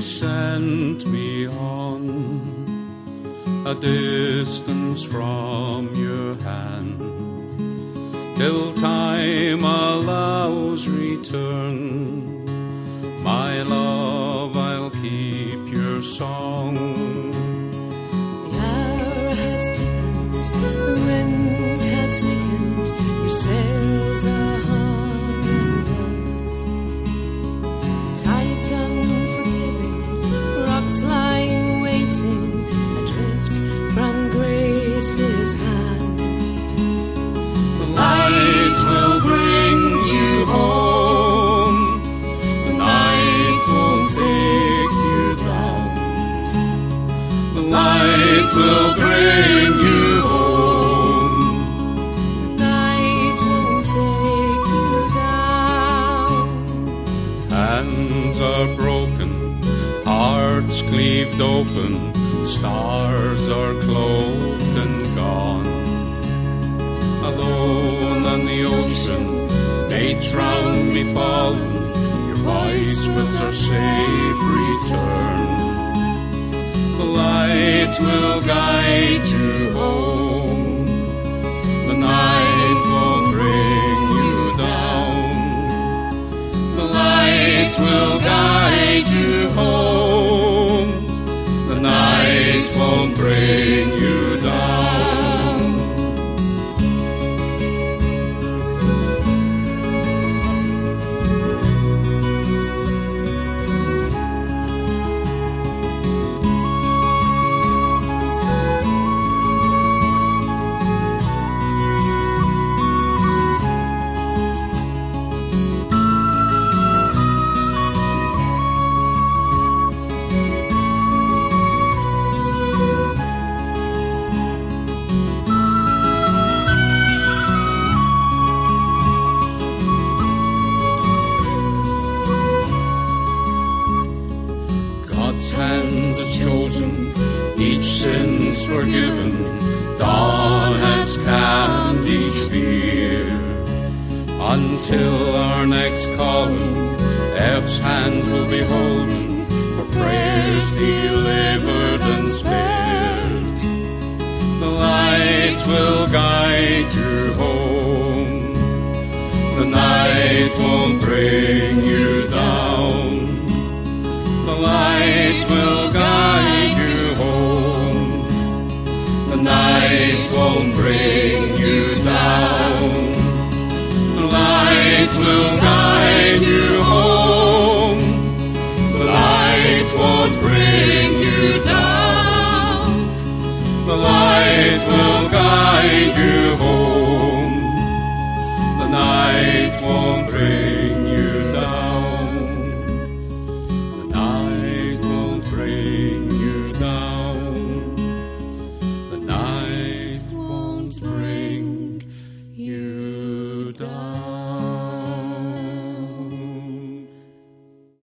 sent me on a distance from your hand till time allows return. My love, I'll keep your song. The hour has deepened, the wind has weakened, your sails will bring you home. Night won't take you down. Hands are broken, hearts cleaved open, stars are cloaked and gone. Alone on the ocean, mates round me fallen, your voice was our safe return. The light will guide you home. The night won't bring you down. The light will guide you home. The night won't bring you each sin's forgiven. Dawn has calmed each fear. Until our next calling, F's hand will be holding for prayers delivered and spared. The light will guide you home. The night won't bring you down. The light will won't bring you down. The light will guide you home. The light won't bring